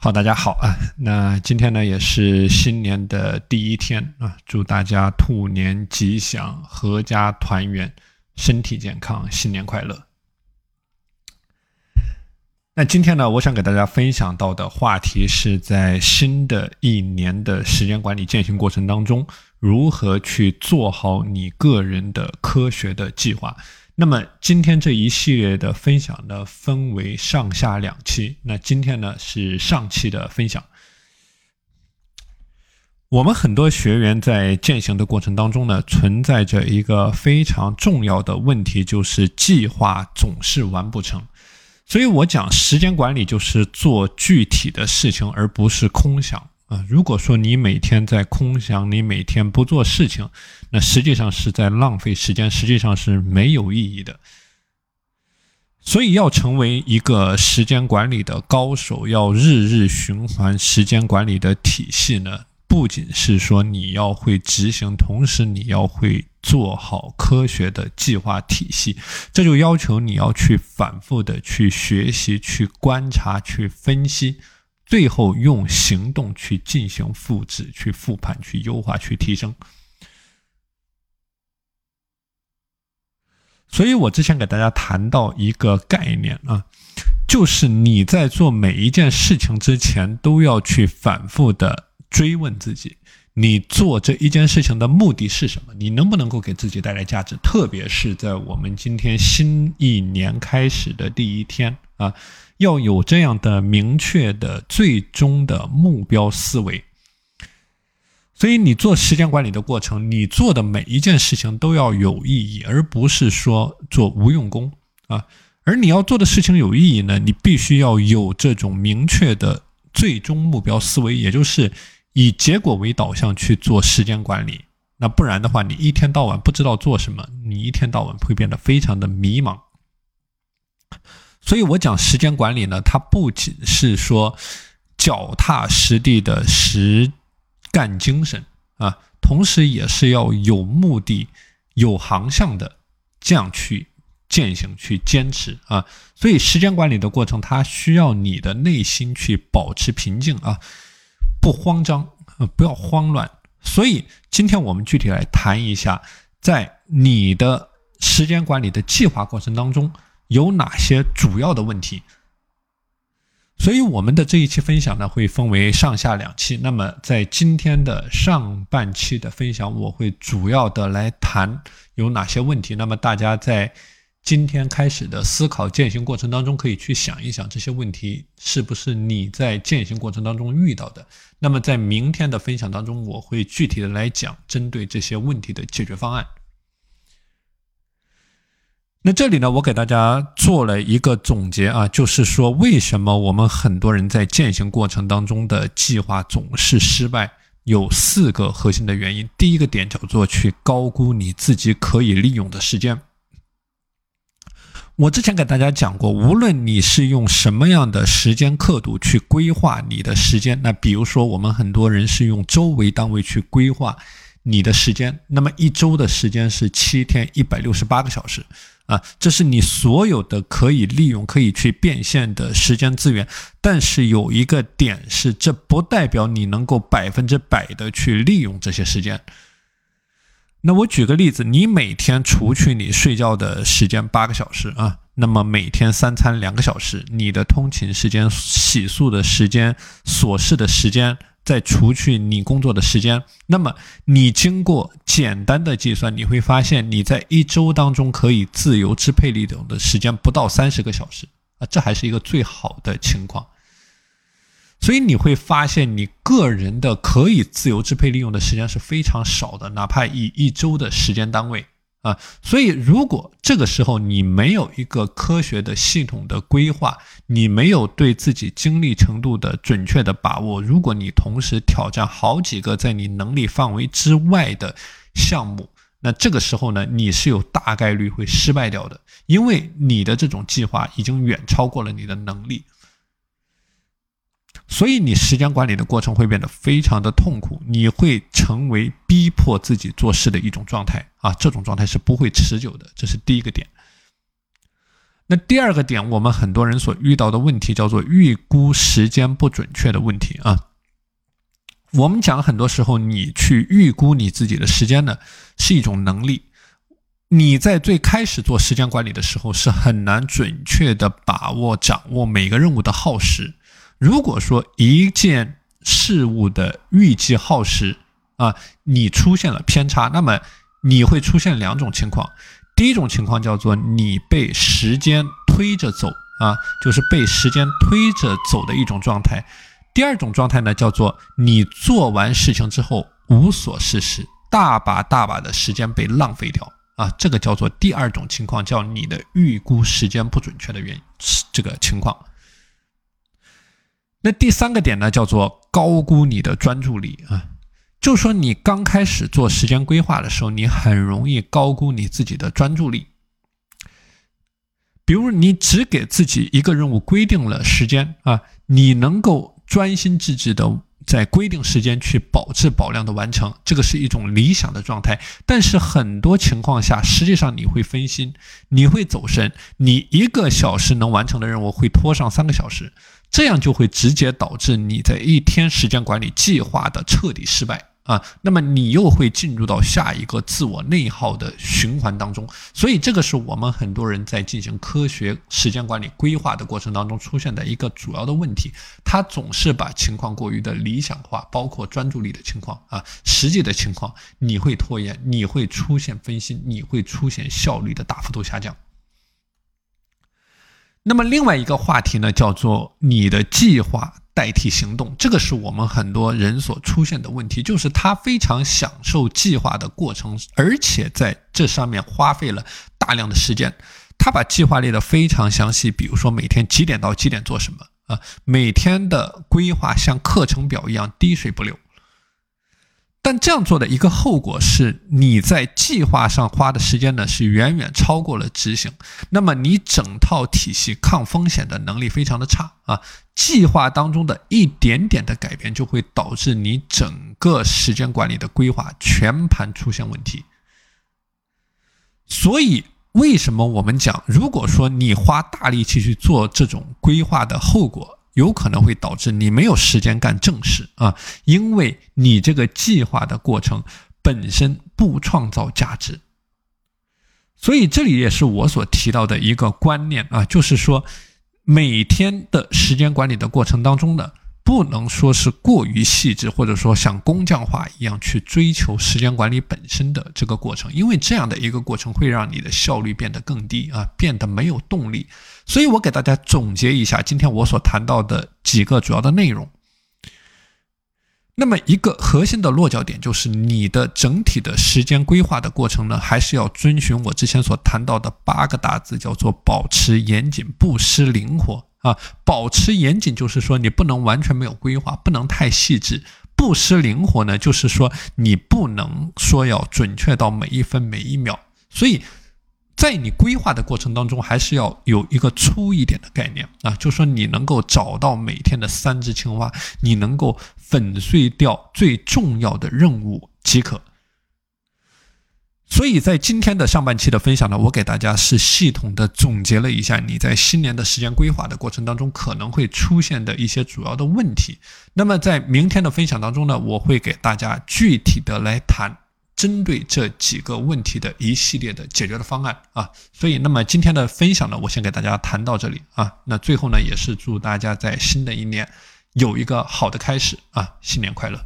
好，大家好啊！那今天呢也是新年的第一天啊，祝大家兔年吉祥，阖家团圆，身体健康，新年快乐。那今天呢，我想给大家分享到的话题是在新的一年的时间管理践行过程当中，如何去做好你个人的科学的计划。那么今天这一系列的分享呢，分为上下两期。那今天呢是上期的分享。我们很多学员在践行的过程当中呢，存在着一个非常重要的问题，就是计划总是完不成。所以我讲时间管理就是做具体的事情，而不是空想。啊，如果说你每天在空想，你每天不做事情，那实际上是在浪费时间，实际上是没有意义的。所以，要成为一个时间管理的高手，要日日循环时间管理的体系呢，不仅是说你要会执行，同时你要会做好科学的计划体系。这就要求你要去反复的去学习、去观察、去分析。最后用行动去进行复制、去复盘、去优化、去提升。所以我之前给大家谈到一个概念啊，就是你在做每一件事情之前，都要去反复的追问自己：你做这一件事情的目的是什么？你能不能够给自己带来价值？特别是在我们今天新一年开始的第一天啊。要有这样的明确的最终的目标思维，所以你做时间管理的过程，你做的每一件事情都要有意义，而不是说做无用功啊。而你要做的事情有意义呢，你必须要有这种明确的最终目标思维，也就是以结果为导向去做时间管理。那不然的话，你一天到晚不知道做什么，你一天到晚会变得非常的迷茫。所以我讲时间管理呢，它不仅是说脚踏实地的实干精神啊，同时也是要有目的、有航向的这样去践行、去坚持啊。所以时间管理的过程，它需要你的内心去保持平静啊，不慌张，不要慌乱。所以今天我们具体来谈一下，在你的时间管理的计划过程当中。有哪些主要的问题？所以我们的这一期分享呢，会分为上下两期。那么在今天的上半期的分享，我会主要的来谈有哪些问题。那么大家在今天开始的思考践行过程当中，可以去想一想这些问题是不是你在践行过程当中遇到的。那么在明天的分享当中，我会具体的来讲针对这些问题的解决方案。那这里呢，我给大家做了一个总结啊，就是说为什么我们很多人在践行过程当中的计划总是失败，有四个核心的原因。第一个点叫做去高估你自己可以利用的时间。我之前给大家讲过，无论你是用什么样的时间刻度去规划你的时间，那比如说我们很多人是用周为单位去规划你的时间，那么一周的时间是七天一百六十八个小时。啊，这是你所有的可以利用、可以去变现的时间资源，但是有一个点是，这不代表你能够百分之百的去利用这些时间。那我举个例子，你每天除去你睡觉的时间八个小时啊，那么每天三餐两个小时，你的通勤时间、洗漱的时间、琐事的时间。再除去你工作的时间，那么你经过简单的计算，你会发现你在一周当中可以自由支配利用的时间不到三十个小时啊，这还是一个最好的情况。所以你会发现你个人的可以自由支配利用的时间是非常少的，哪怕以一周的时间单位。啊，所以如果这个时候你没有一个科学的系统的规划，你没有对自己精力程度的准确的把握，如果你同时挑战好几个在你能力范围之外的项目，那这个时候呢，你是有大概率会失败掉的，因为你的这种计划已经远超过了你的能力。所以你时间管理的过程会变得非常的痛苦，你会成为逼迫自己做事的一种状态啊，这种状态是不会持久的，这是第一个点。那第二个点，我们很多人所遇到的问题叫做预估时间不准确的问题啊。我们讲很多时候，你去预估你自己的时间呢，是一种能力。你在最开始做时间管理的时候，是很难准确的把握掌握每个任务的耗时。如果说一件事物的预计耗时啊，你出现了偏差，那么你会出现两种情况。第一种情况叫做你被时间推着走啊，就是被时间推着走的一种状态。第二种状态呢，叫做你做完事情之后无所事事，大把大把的时间被浪费掉啊，这个叫做第二种情况，叫你的预估时间不准确的原因这个情况。那第三个点呢，叫做高估你的专注力啊，就说你刚开始做时间规划的时候，你很容易高估你自己的专注力。比如你只给自己一个任务规定了时间啊，你能够。专心致志的在规定时间去保质保量的完成，这个是一种理想的状态。但是很多情况下，实际上你会分心，你会走神，你一个小时能完成的任务会拖上三个小时，这样就会直接导致你在一天时间管理计划的彻底失败。啊，那么你又会进入到下一个自我内耗的循环当中，所以这个是我们很多人在进行科学时间管理规划的过程当中出现的一个主要的问题，他总是把情况过于的理想化，包括专注力的情况啊，实际的情况你会拖延，你会出现分心，你会出现效率的大幅度下降。那么另外一个话题呢，叫做你的计划。代替行动，这个是我们很多人所出现的问题，就是他非常享受计划的过程，而且在这上面花费了大量的时间。他把计划列得非常详细，比如说每天几点到几点做什么啊，每天的规划像课程表一样滴水不漏。但这样做的一个后果是，你在计划上花的时间呢是远远超过了执行，那么你整套体系抗风险的能力非常的差啊。计划当中的一点点的改变，就会导致你整个时间管理的规划全盘出现问题。所以，为什么我们讲，如果说你花大力气去做这种规划的后果？有可能会导致你没有时间干正事啊，因为你这个计划的过程本身不创造价值。所以这里也是我所提到的一个观念啊，就是说每天的时间管理的过程当中呢。不能说是过于细致，或者说像工匠化一样去追求时间管理本身的这个过程，因为这样的一个过程会让你的效率变得更低啊，变得没有动力。所以我给大家总结一下今天我所谈到的几个主要的内容。那么一个核心的落脚点就是你的整体的时间规划的过程呢，还是要遵循我之前所谈到的八个大字，叫做保持严谨，不失灵活。啊，保持严谨就是说你不能完全没有规划，不能太细致；不失灵活呢，就是说你不能说要准确到每一分每一秒。所以，在你规划的过程当中，还是要有一个粗一点的概念啊，就说你能够找到每天的三只青蛙，你能够粉碎掉最重要的任务即可。所以在今天的上半期的分享呢，我给大家是系统的总结了一下你在新年的时间规划的过程当中可能会出现的一些主要的问题。那么在明天的分享当中呢，我会给大家具体的来谈针对这几个问题的一系列的解决的方案啊。所以，那么今天的分享呢，我先给大家谈到这里啊。那最后呢，也是祝大家在新的一年有一个好的开始啊，新年快乐。